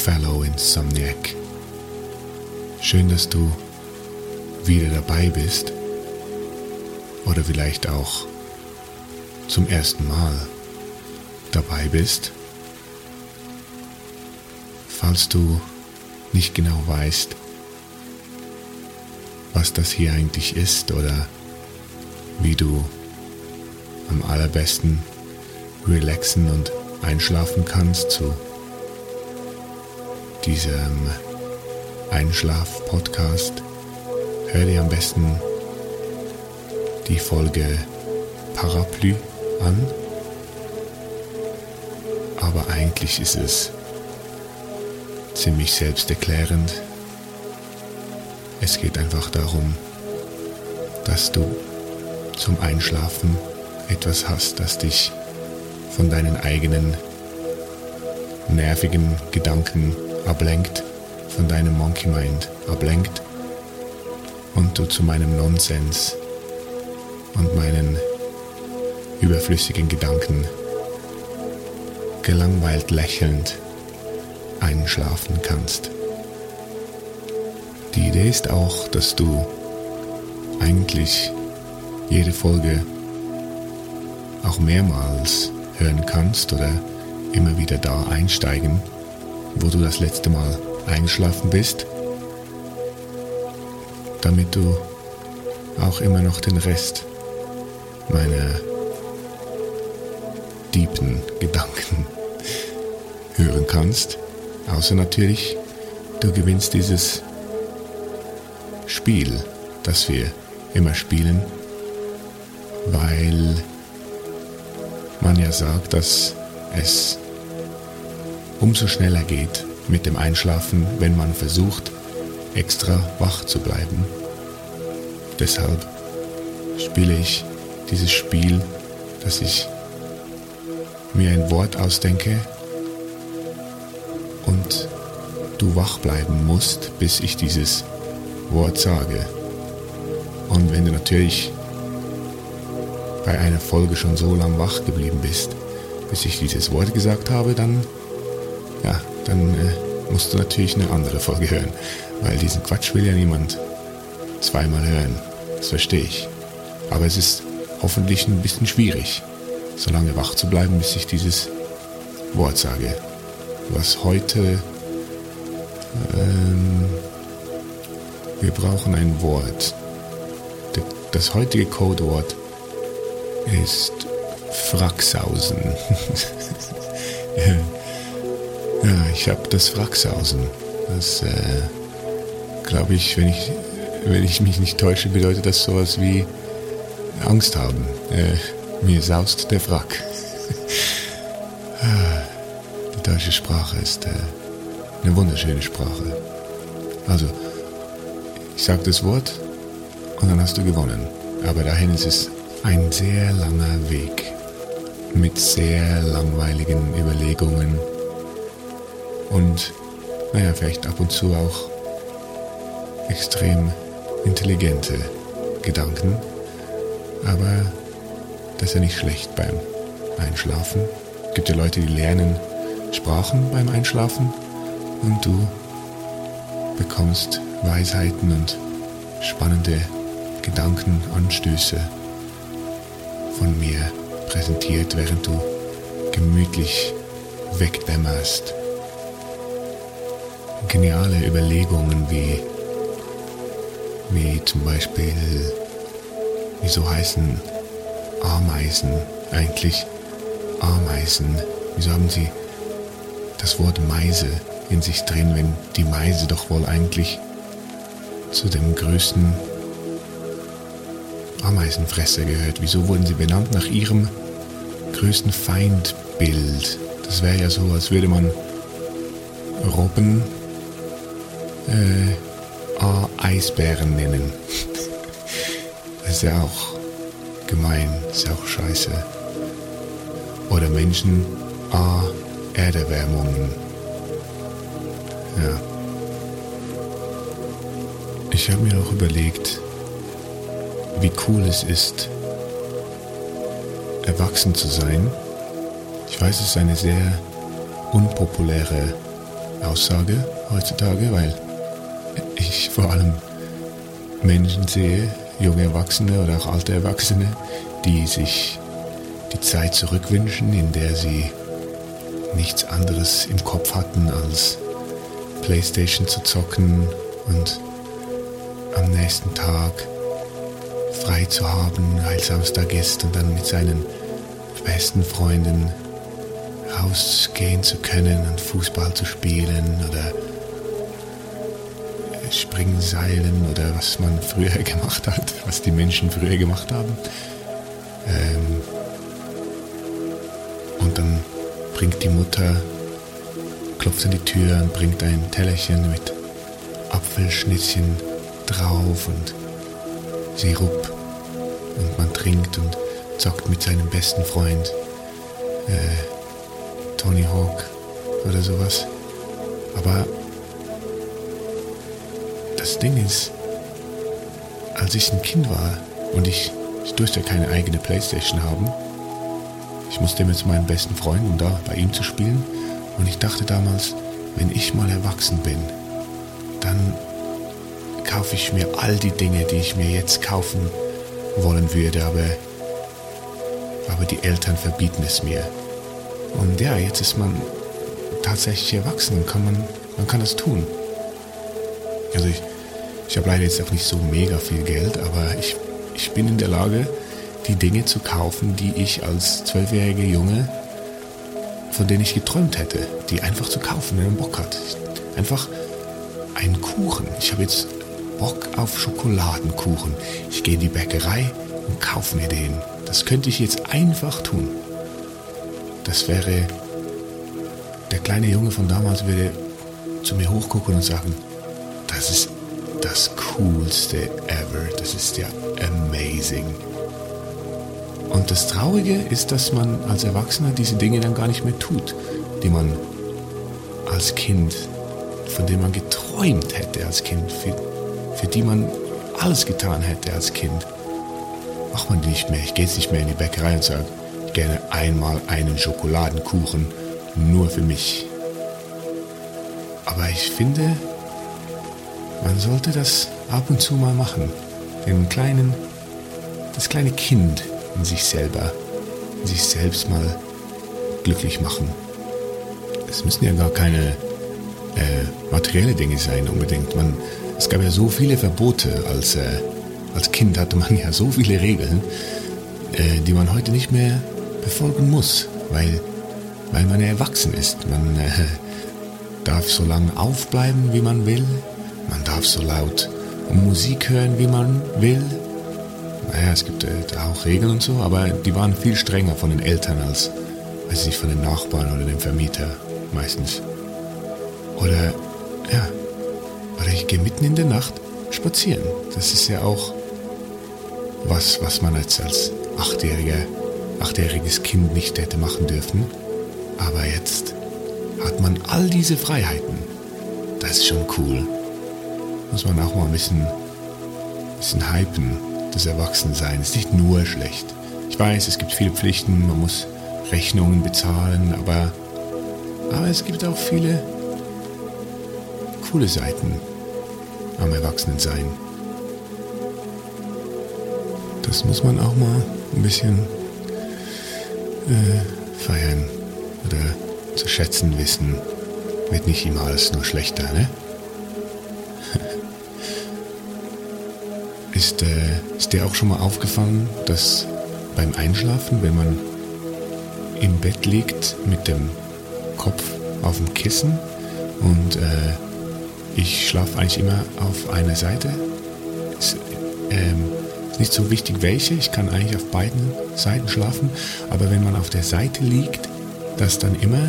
fellow Insomniac. Schön, dass du wieder dabei bist. Oder vielleicht auch zum ersten Mal dabei bist. Falls du nicht genau weißt, was das hier eigentlich ist oder wie du am allerbesten relaxen und einschlafen kannst zu diesem Einschlaf-Podcast, hör dir am besten die Folge Parapluie an. Aber eigentlich ist es ziemlich selbsterklärend. Es geht einfach darum, dass du zum Einschlafen etwas hast, das dich von deinen eigenen nervigen Gedanken ablenkt, von deinem Monkey Mind ablenkt und du zu meinem Nonsens und meinen überflüssigen Gedanken gelangweilt lächelnd einschlafen kannst. Die Idee ist auch, dass du eigentlich jede Folge auch mehrmals hören kannst oder immer wieder da einsteigen, wo du das letzte Mal eingeschlafen bist, damit du auch immer noch den Rest meiner tiefen Gedanken hören kannst. Außer natürlich, du gewinnst dieses Spiel, das wir immer spielen, weil man ja sagt, dass es umso schneller geht mit dem Einschlafen, wenn man versucht, extra wach zu bleiben. Deshalb spiele ich dieses Spiel, dass ich mir ein Wort ausdenke und du wach bleiben musst, bis ich dieses Wort sage. Und wenn du natürlich bei einer Folge schon so lang wach geblieben bist, bis ich dieses Wort gesagt habe, dann, ja, dann äh, musst du natürlich eine andere Folge hören, weil diesen Quatsch will ja niemand zweimal hören. Das verstehe ich. Aber es ist hoffentlich ein bisschen schwierig, so lange wach zu bleiben, bis ich dieses Wort sage. Was heute... Ähm, wir brauchen ein Wort. Das heutige Codewort ist Fracksausen. ja, ich habe das Fracksausen. Das, äh, glaube ich, wenn ich, wenn ich mich nicht täusche, bedeutet das sowas wie Angst haben. Äh, mir saust der Frack. Die deutsche Sprache ist äh, eine wunderschöne Sprache. Also, ich sage das Wort und dann hast du gewonnen. Aber dahin ist es ein sehr langer Weg mit sehr langweiligen Überlegungen und, naja, vielleicht ab und zu auch extrem intelligente Gedanken. Aber das ist ja nicht schlecht beim Einschlafen. Es gibt ja Leute, die lernen Sprachen beim Einschlafen und du bekommst Weisheiten und spannende Gedankenanstöße von mir präsentiert, während du gemütlich wegdämmerst. Geniale Überlegungen wie, wie zum Beispiel, wieso heißen Ameisen eigentlich Ameisen? Wieso haben sie das Wort Meise in sich drin, wenn die Meise doch wohl eigentlich zu dem größten Ameisenfresser gehört. Wieso wurden sie benannt nach ihrem größten Feindbild? Das wäre ja so, als würde man Robben äh, Eisbären nennen. Das ist ja auch gemein, ist auch scheiße. Oder Menschen A Erderwärmungen. Ja. Ich habe mir auch überlegt, wie cool es ist, erwachsen zu sein. Ich weiß, es ist eine sehr unpopuläre Aussage heutzutage, weil ich vor allem Menschen sehe, junge Erwachsene oder auch alte Erwachsene, die sich die Zeit zurückwünschen, in der sie nichts anderes im Kopf hatten, als Playstation zu zocken und am nächsten Tag frei zu haben, als Samstag ist und dann mit seinen besten Freunden rausgehen zu können und Fußball zu spielen oder Springseilen oder was man früher gemacht hat, was die Menschen früher gemacht haben. Ähm und dann bringt die Mutter, klopft an die Tür und bringt ein Tellerchen mit Apfelschnittchen drauf und Sirup und man trinkt und zockt mit seinem besten Freund äh, Tony Hawk oder sowas. Aber das Ding ist, als ich ein Kind war und ich, ich durfte keine eigene Playstation haben, ich musste zu meinem besten Freund, um da bei ihm zu spielen. Und ich dachte damals, wenn ich mal erwachsen bin, dann kaufe ich mir all die Dinge, die ich mir jetzt kaufen wollen würde, aber, aber die Eltern verbieten es mir. Und ja, jetzt ist man tatsächlich erwachsen und kann man, man kann das tun. Also ich, ich habe leider jetzt auch nicht so mega viel Geld, aber ich, ich bin in der Lage, die Dinge zu kaufen, die ich als zwölfjähriger Junge, von denen ich geträumt hätte, die einfach zu kaufen, wenn man Bock hat. Einfach einen Kuchen. Ich habe jetzt Bock auf Schokoladenkuchen. Ich gehe in die Bäckerei und kaufe mir den. Das könnte ich jetzt einfach tun. Das wäre, der kleine Junge von damals würde zu mir hochgucken und sagen, das ist das coolste ever. Das ist ja amazing. Und das Traurige ist, dass man als Erwachsener diese Dinge dann gar nicht mehr tut, die man als Kind, von denen man geträumt hätte als Kind, für für die man alles getan hätte als Kind, macht man nicht mehr. Ich gehe jetzt nicht mehr in die Bäckerei und sage, gerne einmal einen Schokoladenkuchen nur für mich. Aber ich finde, man sollte das ab und zu mal machen. Den kleinen, das kleine Kind in sich selber, in sich selbst mal glücklich machen. Es müssen ja gar keine äh, materielle Dinge sein unbedingt. Man, es gab ja so viele Verbote. Als, äh, als Kind hatte man ja so viele Regeln, äh, die man heute nicht mehr befolgen muss, weil, weil man erwachsen ist. Man äh, darf so lange aufbleiben, wie man will. Man darf so laut Musik hören, wie man will. Naja, es gibt äh, auch Regeln und so, aber die waren viel strenger von den Eltern als, weiß ich, von den Nachbarn oder dem Vermieter. meistens. Oder, ja, oder ich gehe mitten in der Nacht spazieren. Das ist ja auch was, was man als, als achtjähriger, achtjähriges Kind nicht hätte machen dürfen. Aber jetzt hat man all diese Freiheiten. Das ist schon cool. Muss man auch mal ein bisschen, bisschen hypen, das Erwachsensein. Ist nicht nur schlecht. Ich weiß, es gibt viele Pflichten, man muss Rechnungen bezahlen, aber, aber es gibt auch viele coole Seiten am Erwachsenensein. Das muss man auch mal ein bisschen äh, feiern oder zu schätzen wissen. Wird nicht immer alles nur schlechter, ne? Ist, äh, ist dir auch schon mal aufgefallen, dass beim Einschlafen, wenn man im Bett liegt mit dem Kopf auf dem Kissen und äh, ich schlafe eigentlich immer auf einer Seite. Ist, ähm, nicht so wichtig welche, ich kann eigentlich auf beiden Seiten schlafen, aber wenn man auf der Seite liegt, dass dann immer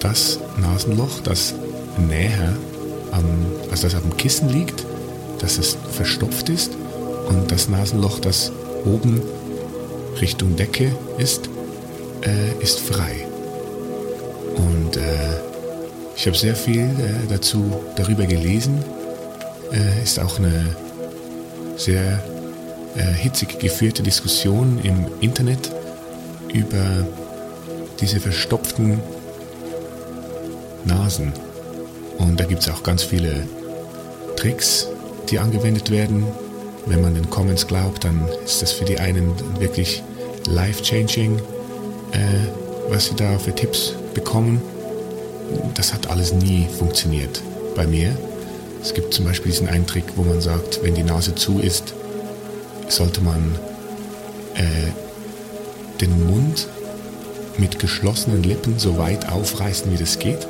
das Nasenloch, das näher am, also das auf dem Kissen liegt, dass es verstopft ist und das Nasenloch, das oben Richtung Decke ist, äh, ist frei. Und äh, ich habe sehr viel äh, dazu darüber gelesen. Äh, ist auch eine sehr äh, hitzig geführte Diskussion im Internet über diese verstopften Nasen. Und da gibt es auch ganz viele Tricks, die angewendet werden. Wenn man den Comments glaubt, dann ist das für die einen wirklich life-changing, äh, was sie da für Tipps bekommen. Das hat alles nie funktioniert bei mir. Es gibt zum Beispiel diesen einen Trick, wo man sagt, wenn die Nase zu ist, sollte man äh, den Mund mit geschlossenen Lippen so weit aufreißen, wie das geht.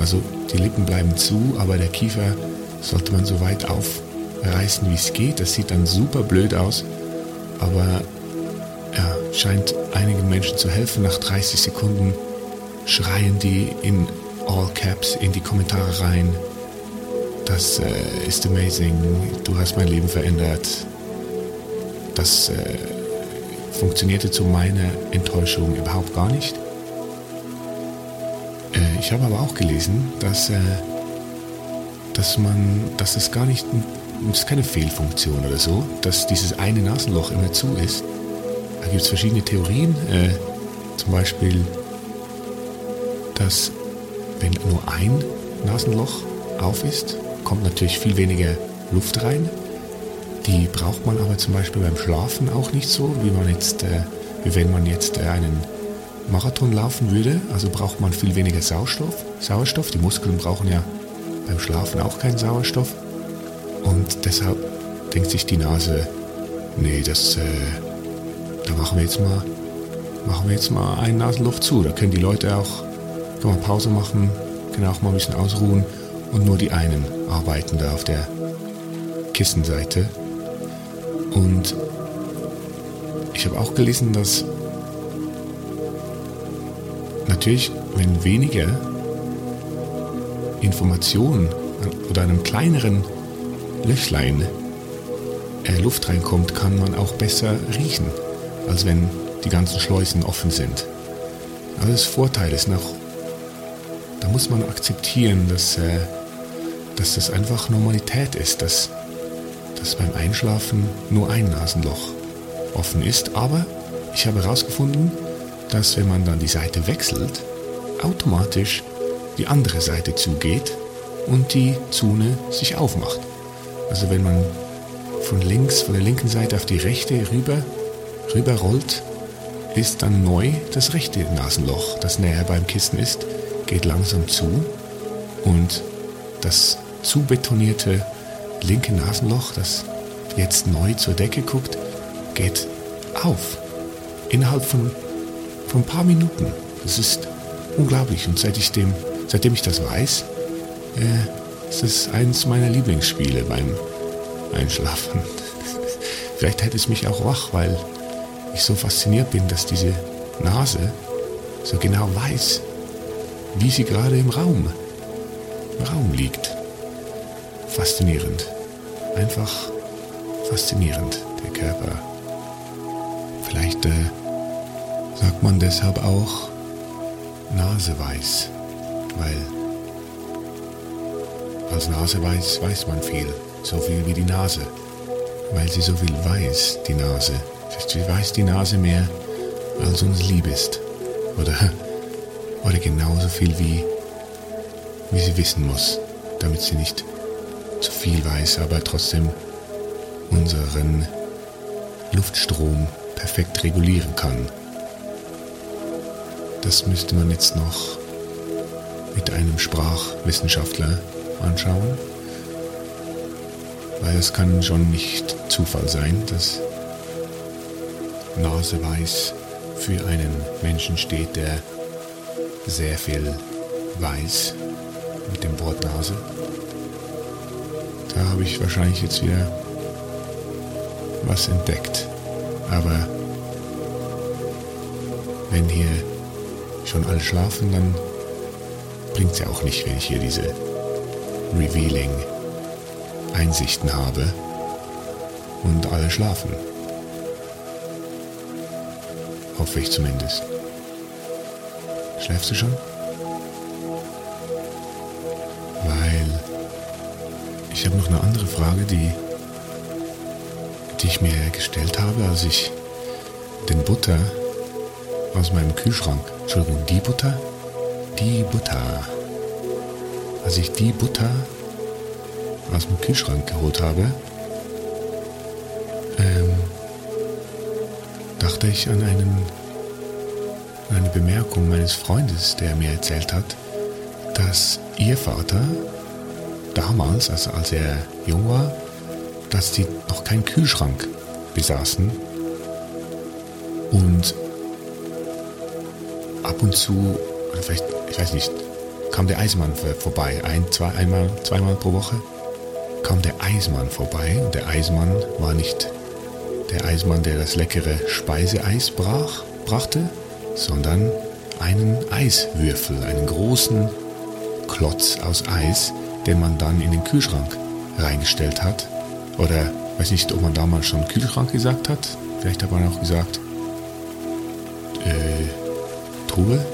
Also die Lippen bleiben zu, aber der Kiefer sollte man so weit aufreißen, wie es geht. Das sieht dann super blöd aus, aber ja, scheint einigen Menschen zu helfen. Nach 30 Sekunden schreien die in All Caps in die Kommentare rein. Das äh, ist amazing. Du hast mein Leben verändert. Das äh, funktionierte zu meiner Enttäuschung überhaupt gar nicht. Äh, ich habe aber auch gelesen, dass äh, dass man, dass es gar nicht, das ist keine Fehlfunktion oder so, dass dieses eine Nasenloch immer zu ist. Da gibt es verschiedene Theorien, äh, zum Beispiel, dass wenn nur ein Nasenloch auf ist, kommt natürlich viel weniger Luft rein. Die braucht man aber zum Beispiel beim Schlafen auch nicht so, wie man jetzt, äh, wie wenn man jetzt äh, einen Marathon laufen würde. Also braucht man viel weniger Sauerstoff. Sauerstoff. Die Muskeln brauchen ja beim Schlafen auch keinen Sauerstoff. Und deshalb denkt sich die Nase, nee, das, äh, da machen wir jetzt mal, machen wir jetzt mal ein Nasenloch zu. Da können die Leute auch, können wir Pause machen, können auch mal ein bisschen ausruhen und nur die einen arbeiten da auf der Kissenseite. Und ich habe auch gelesen, dass natürlich, wenn weniger Information oder einem kleineren Löchlein äh, Luft reinkommt, kann man auch besser riechen, als wenn die ganzen Schleusen offen sind. Also das Vorteil ist noch, da muss man akzeptieren, dass, äh, dass das einfach Normalität ist, dass, dass beim Einschlafen nur ein Nasenloch offen ist. Aber ich habe herausgefunden, dass wenn man dann die Seite wechselt, automatisch die andere Seite zugeht und die Zune sich aufmacht. Also wenn man von links, von der linken Seite auf die rechte rüber, rüber rollt, ist dann neu das rechte Nasenloch, das näher beim Kissen ist, geht langsam zu und das zubetonierte linke Nasenloch, das jetzt neu zur Decke guckt, geht auf. Innerhalb von, von ein paar Minuten. Das ist unglaublich. Und seit ich dem seitdem ich das weiß, äh, ist es eines meiner Lieblingsspiele beim Einschlafen. Vielleicht hält es mich auch wach, weil ich so fasziniert bin, dass diese Nase so genau weiß, wie sie gerade im Raum, im Raum liegt. Faszinierend. Einfach faszinierend, der Körper. Vielleicht äh, sagt man deshalb auch Naseweiß, weil als Naseweiß weiß man viel, so viel wie die Nase, weil sie so viel weiß, die Nase. Sie weiß die Nase mehr, als uns lieb ist. Oder, oder genauso viel wie, wie sie wissen muss, damit sie nicht zu viel weiß, aber trotzdem unseren Luftstrom perfekt regulieren kann. Das müsste man jetzt noch mit einem Sprachwissenschaftler anschauen, weil es kann schon nicht Zufall sein, dass Naseweiß für einen Menschen steht, der sehr viel weiß mit dem Wort Nase. Da habe ich wahrscheinlich jetzt wieder was entdeckt. Aber wenn hier schon alle schlafen, dann bringt es ja auch nicht, wenn ich hier diese revealing Einsichten habe und alle schlafen. Hoffe ich zumindest. Schläfst du schon? Weil ich habe noch eine andere Frage, die, die ich mir gestellt habe, als ich den Butter aus meinem Kühlschrank, Entschuldigung, die Butter, die Butter, als ich die Butter aus dem Kühlschrank geholt habe, ähm, dachte ich an, einen, eine Bemerkung meines Freundes, der mir erzählt hat, dass ihr Vater damals, also als er jung war, dass die noch keinen Kühlschrank besaßen und ab und zu, vielleicht, ich weiß nicht, kam der Eismann vorbei, ein, zwei, einmal, zweimal pro Woche kam der Eismann vorbei und der Eismann war nicht der Eismann, der das leckere Speiseeis brach, brachte, sondern einen Eiswürfel, einen großen Klotz aus Eis, den man dann in den Kühlschrank reingestellt hat. Oder weiß nicht, ob man damals schon Kühlschrank gesagt hat. Vielleicht hat man auch gesagt äh, Truhe.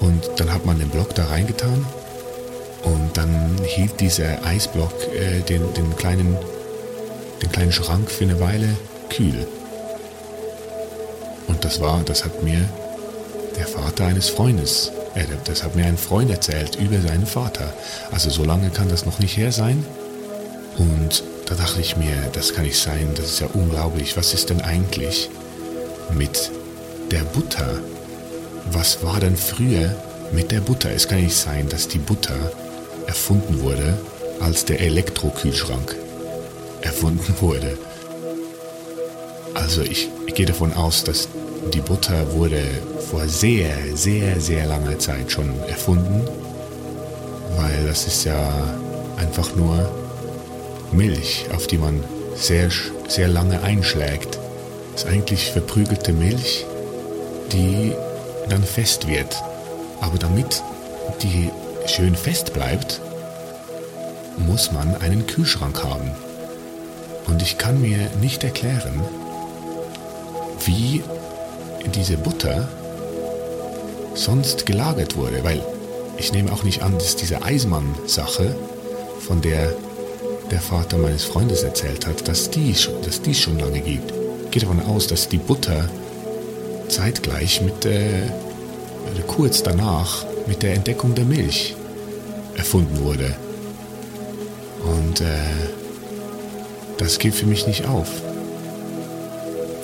Und dann hat man den Block da reingetan und dann hielt dieser Eisblock äh, den, den, kleinen, den kleinen Schrank für eine Weile kühl. Und das war, das hat mir der Vater eines Freundes, äh, das hat mir ein Freund erzählt über seinen Vater. Also so lange kann das noch nicht her sein. Und da dachte ich mir, das kann nicht sein, das ist ja unglaublich. Was ist denn eigentlich mit der Butter? Was war denn früher mit der Butter? Es kann nicht sein, dass die Butter erfunden wurde, als der Elektrokühlschrank erfunden wurde. Also ich, ich gehe davon aus, dass die Butter wurde vor sehr, sehr, sehr langer Zeit schon erfunden, weil das ist ja einfach nur Milch, auf die man sehr, sehr lange einschlägt. Das ist eigentlich verprügelte Milch, die dann fest wird. Aber damit die schön fest bleibt, muss man einen Kühlschrank haben. Und ich kann mir nicht erklären, wie diese Butter sonst gelagert wurde, weil ich nehme auch nicht an, dass diese Eismann-Sache, von der der Vater meines Freundes erzählt hat, dass die, dass die schon lange gibt. Gehe davon aus, dass die Butter zeitgleich mit der, kurz danach mit der Entdeckung der Milch erfunden wurde. Und äh, das geht für mich nicht auf.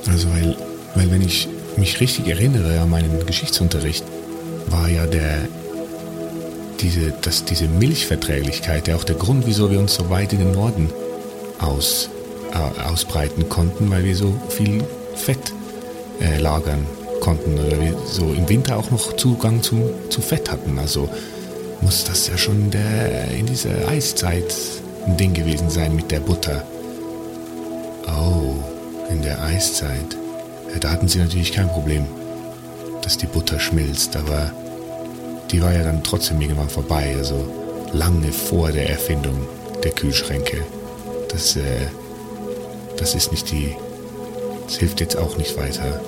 Also weil, weil wenn ich mich richtig erinnere an meinen Geschichtsunterricht, war ja der, diese, dass diese Milchverträglichkeit ja auch der Grund, wieso wir uns so weit in den Norden aus, äh, ausbreiten konnten, weil wir so viel Fett äh, lagern konnten oder wir so im Winter auch noch Zugang zum, zu Fett hatten. Also muss das ja schon der, in dieser Eiszeit ein Ding gewesen sein mit der Butter. Oh, in der Eiszeit. Ja, da hatten sie natürlich kein Problem, dass die Butter schmilzt, aber die war ja dann trotzdem irgendwann vorbei, also lange vor der Erfindung der Kühlschränke. Das, äh, das ist nicht die, das hilft jetzt auch nicht weiter.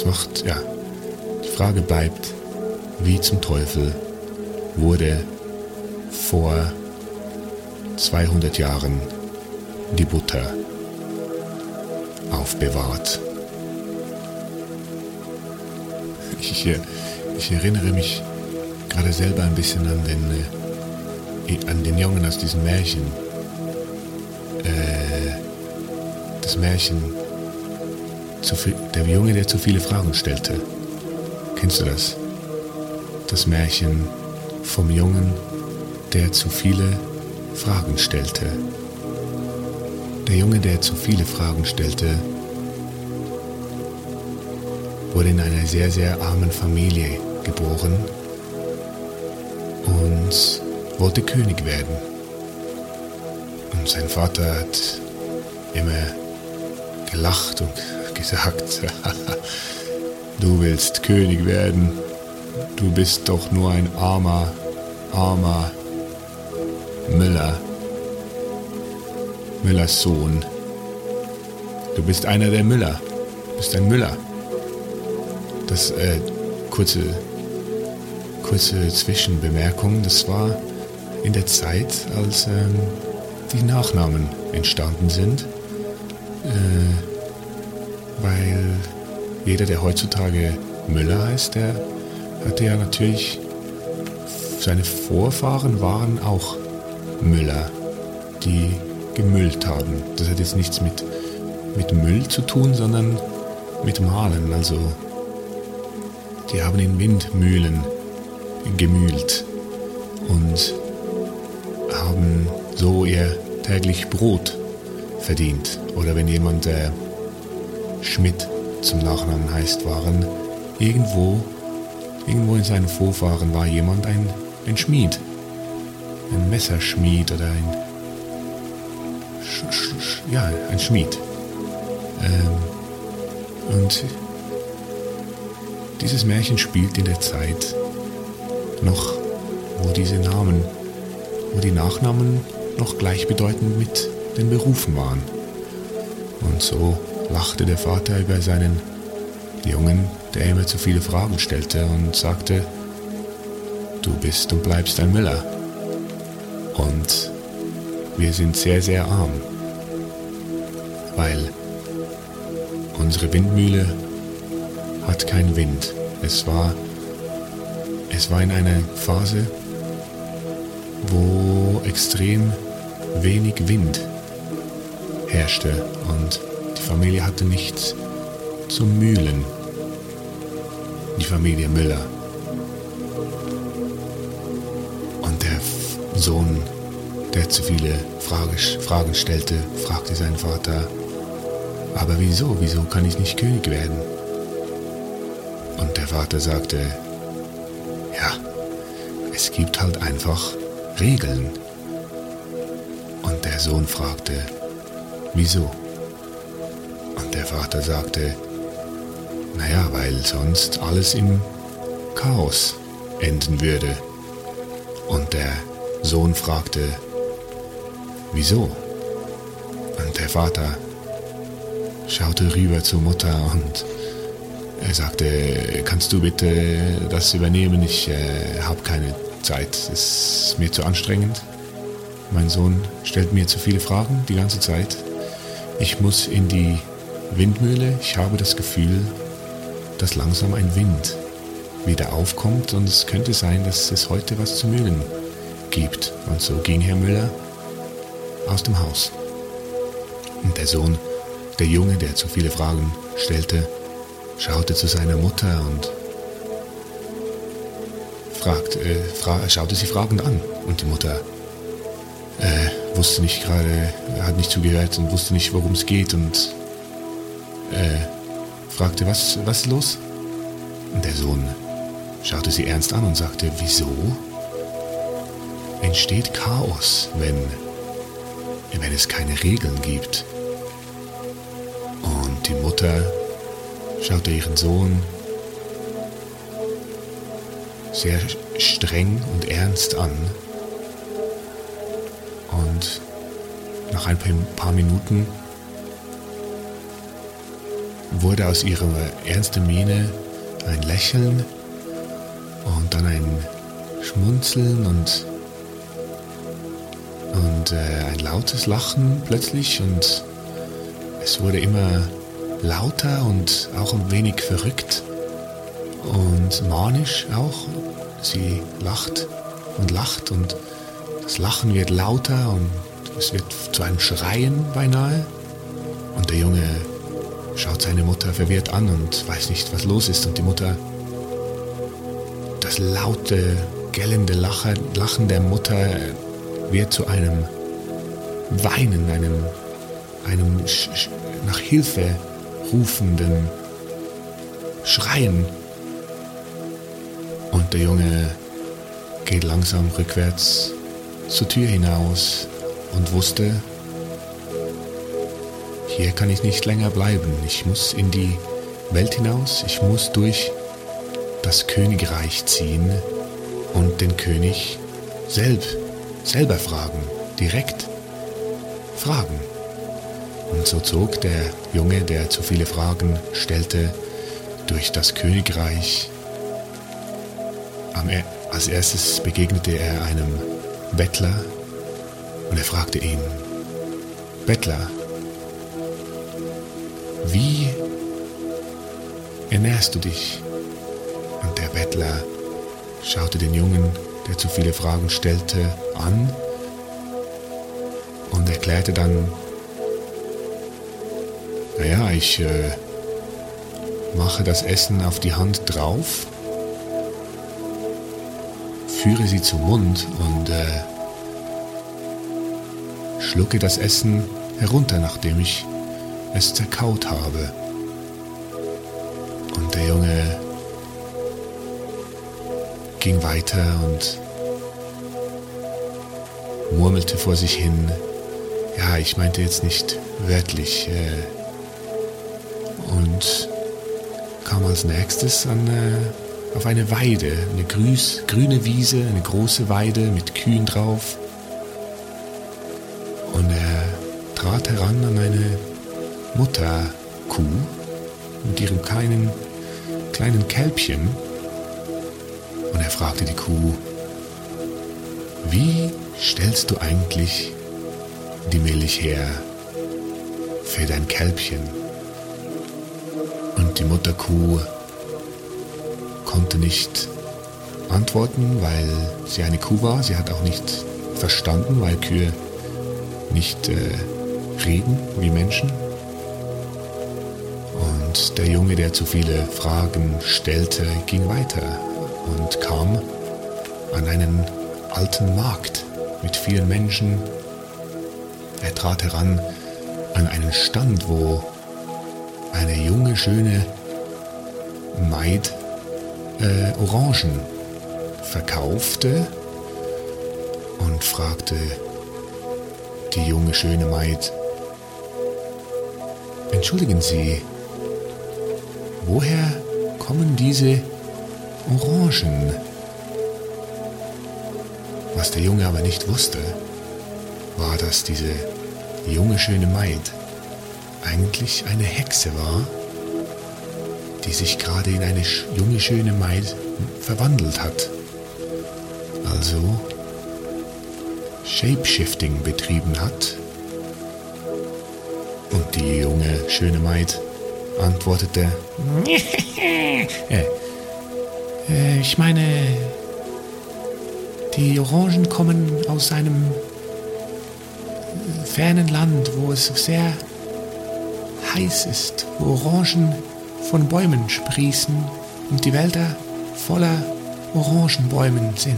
Es macht, ja, die Frage bleibt, wie zum Teufel wurde vor 200 Jahren die Butter aufbewahrt. Ich, ich erinnere mich gerade selber ein bisschen an den, äh, an den Jungen aus diesem Märchen. Äh, das Märchen, viel, der Junge, der zu viele Fragen stellte. Kennst du das? Das Märchen vom Jungen, der zu viele Fragen stellte. Der Junge, der zu viele Fragen stellte, wurde in einer sehr, sehr armen Familie geboren und wollte König werden. Und sein Vater hat immer gelacht und gesagt, du willst König werden, du bist doch nur ein armer, armer Müller, Müllers Sohn. Du bist einer der Müller, du bist ein Müller. Das äh, kurze, kurze Zwischenbemerkung, das war in der Zeit, als ähm, die Nachnamen entstanden sind, äh, weil jeder, der heutzutage Müller heißt, der hatte ja natürlich, seine Vorfahren waren auch Müller, die gemüllt haben. Das hat jetzt nichts mit, mit Müll zu tun, sondern mit Malen, also die haben in Windmühlen gemühlt und haben so ihr täglich Brot verdient. Oder wenn jemand äh, Schmidt zum Nachnamen heißt, waren irgendwo, irgendwo in seinen Vorfahren war jemand ein, ein Schmied. Ein Messerschmied oder ein, Sch Sch ja, ein Schmied. Ähm, und dieses Märchen spielt in der Zeit noch, wo diese Namen, wo die Nachnamen noch gleichbedeutend mit den Berufen waren. Und so lachte der Vater über seinen Jungen, der immer zu viele Fragen stellte und sagte, du bist und bleibst ein Müller. Und wir sind sehr, sehr arm, weil unsere Windmühle hat keinen Wind. Es war, es war in einer Phase, wo extrem wenig Wind herrschte und Familie hatte nichts zum Mühlen. Die Familie Müller. Und der Sohn, der zu viele Fragen stellte, fragte seinen Vater, aber wieso, wieso kann ich nicht König werden? Und der Vater sagte, ja, es gibt halt einfach Regeln. Und der Sohn fragte, wieso? Der Vater sagte, naja, weil sonst alles im Chaos enden würde. Und der Sohn fragte, wieso? Und der Vater schaute rüber zur Mutter und er sagte, kannst du bitte das übernehmen? Ich äh, habe keine Zeit. Es ist mir zu anstrengend. Mein Sohn stellt mir zu viele Fragen die ganze Zeit. Ich muss in die Windmühle. Ich habe das Gefühl, dass langsam ein Wind wieder aufkommt und es könnte sein, dass es heute was zu mühlen gibt. Und so ging Herr Müller aus dem Haus. Und der Sohn, der Junge, der zu viele Fragen stellte, schaute zu seiner Mutter und fragt, äh, fra schaute sie fragend an. Und die Mutter äh, wusste nicht gerade, hat nicht zugehört und wusste nicht, worum es geht und äh, fragte, was, was ist los? Der Sohn schaute sie ernst an und sagte, wieso entsteht Chaos, wenn, wenn es keine Regeln gibt? Und die Mutter schaut er ihren Sohn sehr streng und ernst an. Und nach ein paar Minuten wurde aus ihrer ernsten Miene ein Lächeln und dann ein Schmunzeln und, und äh, ein lautes Lachen plötzlich und es wurde immer lauter und auch ein wenig verrückt und manisch auch. Sie lacht und lacht und das Lachen wird lauter und es wird zu einem Schreien beinahe. Und der Junge schaut seine Mutter verwirrt an und weiß nicht, was los ist. Und die Mutter, das laute, gellende Lachen, Lachen der Mutter wird zu einem Weinen, einem, einem nach Hilfe rufenden Schreien. Und der Junge geht langsam rückwärts zur Tür hinaus und wusste, hier kann ich nicht länger bleiben. Ich muss in die Welt hinaus, ich muss durch das Königreich ziehen und den König selbst, selber fragen, direkt fragen. Und so zog der Junge, der zu viele Fragen stellte, durch das Königreich. E-, als erstes begegnete er einem Bettler und er fragte ihn, Bettler, wie ernährst du dich? Und der Bettler schaute den Jungen, der zu viele Fragen stellte, an und erklärte dann, naja, ich äh, mache das Essen auf die Hand drauf, führe sie zum Mund und äh, schlucke das Essen herunter, nachdem ich es zerkaut habe. Und der Junge ging weiter und murmelte vor sich hin, ja, ich meinte jetzt nicht wörtlich, äh, und kam als nächstes an, äh, auf eine Weide, eine grüß, grüne Wiese, eine große Weide mit Kühen drauf. Und er trat heran an eine Mutterkuh mit ihrem kleinen, kleinen Kälbchen. Und er fragte die Kuh, wie stellst du eigentlich die Milch her für dein Kälbchen? Und die Mutterkuh konnte nicht antworten, weil sie eine Kuh war. Sie hat auch nicht verstanden, weil Kühe nicht äh, reden wie Menschen. Der Junge, der zu viele Fragen stellte, ging weiter und kam an einen alten Markt mit vielen Menschen. Er trat heran an einen Stand, wo eine junge, schöne Maid äh, Orangen verkaufte und fragte die junge, schöne Maid, Entschuldigen Sie, woher kommen diese Orangen? Was der Junge aber nicht wusste, war, dass diese junge, schöne Maid eigentlich eine Hexe war, die sich gerade in eine junge, schöne Maid verwandelt hat. Also Shapeshifting betrieben hat. Und die junge, schöne Maid antwortete, äh, äh, ich meine, die Orangen kommen aus einem fernen Land, wo es sehr heiß ist, wo Orangen von Bäumen sprießen und die Wälder voller Orangenbäumen sind.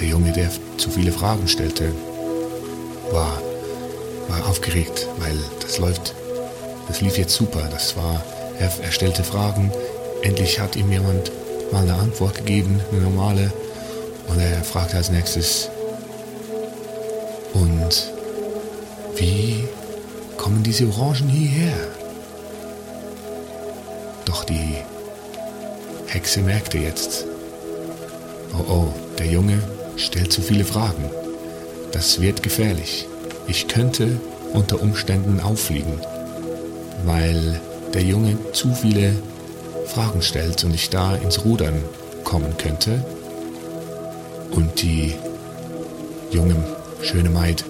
Der Junge, der zu viele Fragen stellte, war, war aufgeregt, weil das läuft, das lief jetzt super. Das war, er, er stellte Fragen, endlich hat ihm jemand mal eine Antwort gegeben, eine normale, und er fragte als nächstes, und wie kommen diese Orangen hierher? Doch die Hexe merkte jetzt, oh oh, der Junge stellt zu viele Fragen. Das wird gefährlich. Ich könnte unter Umständen auffliegen, weil der Junge zu viele Fragen stellt und ich da ins Rudern kommen könnte. Und die junge, schöne Maid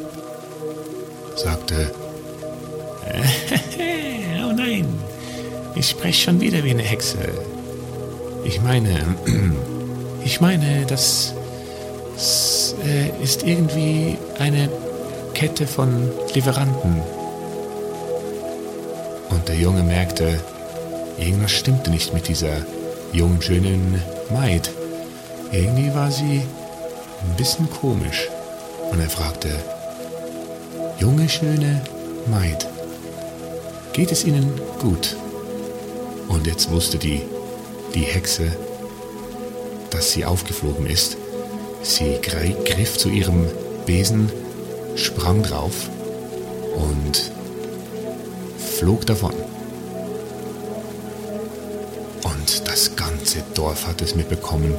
sagte, oh nein, ich spreche schon wieder wie eine Hexe. Ich meine, ich meine, das, äh, ist irgendwie eine Kette von Lieferanten. Und der Junge merkte, irgendwas stimmte nicht mit dieser jungen, schönen Maid. Irgendwie war sie ein bisschen komisch. Und er fragte, junge, schöne Maid, geht es Ihnen gut? Und jetzt wusste die, die Hexe, dass sie aufgeflogen ist. Sie griff zu ihrem Besen, sprang drauf und flog davon. Und das ganze Dorf hat es mitbekommen.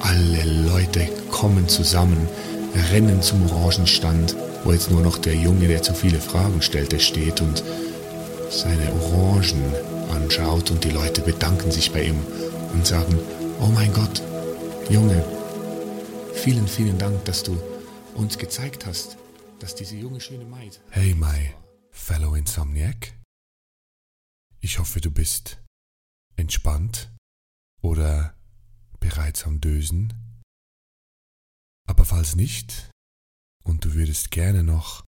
Alle Leute kommen zusammen, rennen zum Orangenstand, wo jetzt nur noch der Junge, der zu viele Fragen stellte, steht und seine Orangen anschaut und die Leute bedanken sich bei ihm und sagen, oh mein Gott, Junge, vielen, vielen Dank, dass du uns gezeigt hast, dass diese junge, schöne Maid... Hey, my fellow Insomniac. Ich hoffe, du bist entspannt oder bereits am Dösen. Aber falls nicht und du würdest gerne noch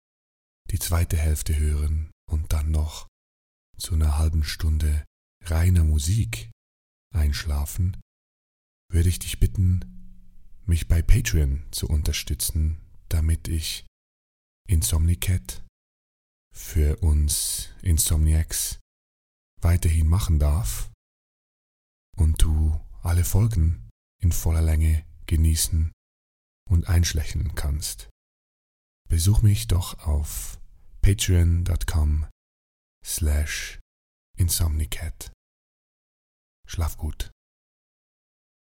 die zweite Hälfte hören und dann noch zu einer halben Stunde reiner Musik einschlafen, würde ich dich bitten, mich bei Patreon zu unterstützen, damit ich Insomnicat für uns Insomniacs weiterhin machen darf und du alle Folgen in voller Länge genießen und einschlächeln kannst. Besuch mich doch auf patreon.com slash insomnicat. Schlaf gut.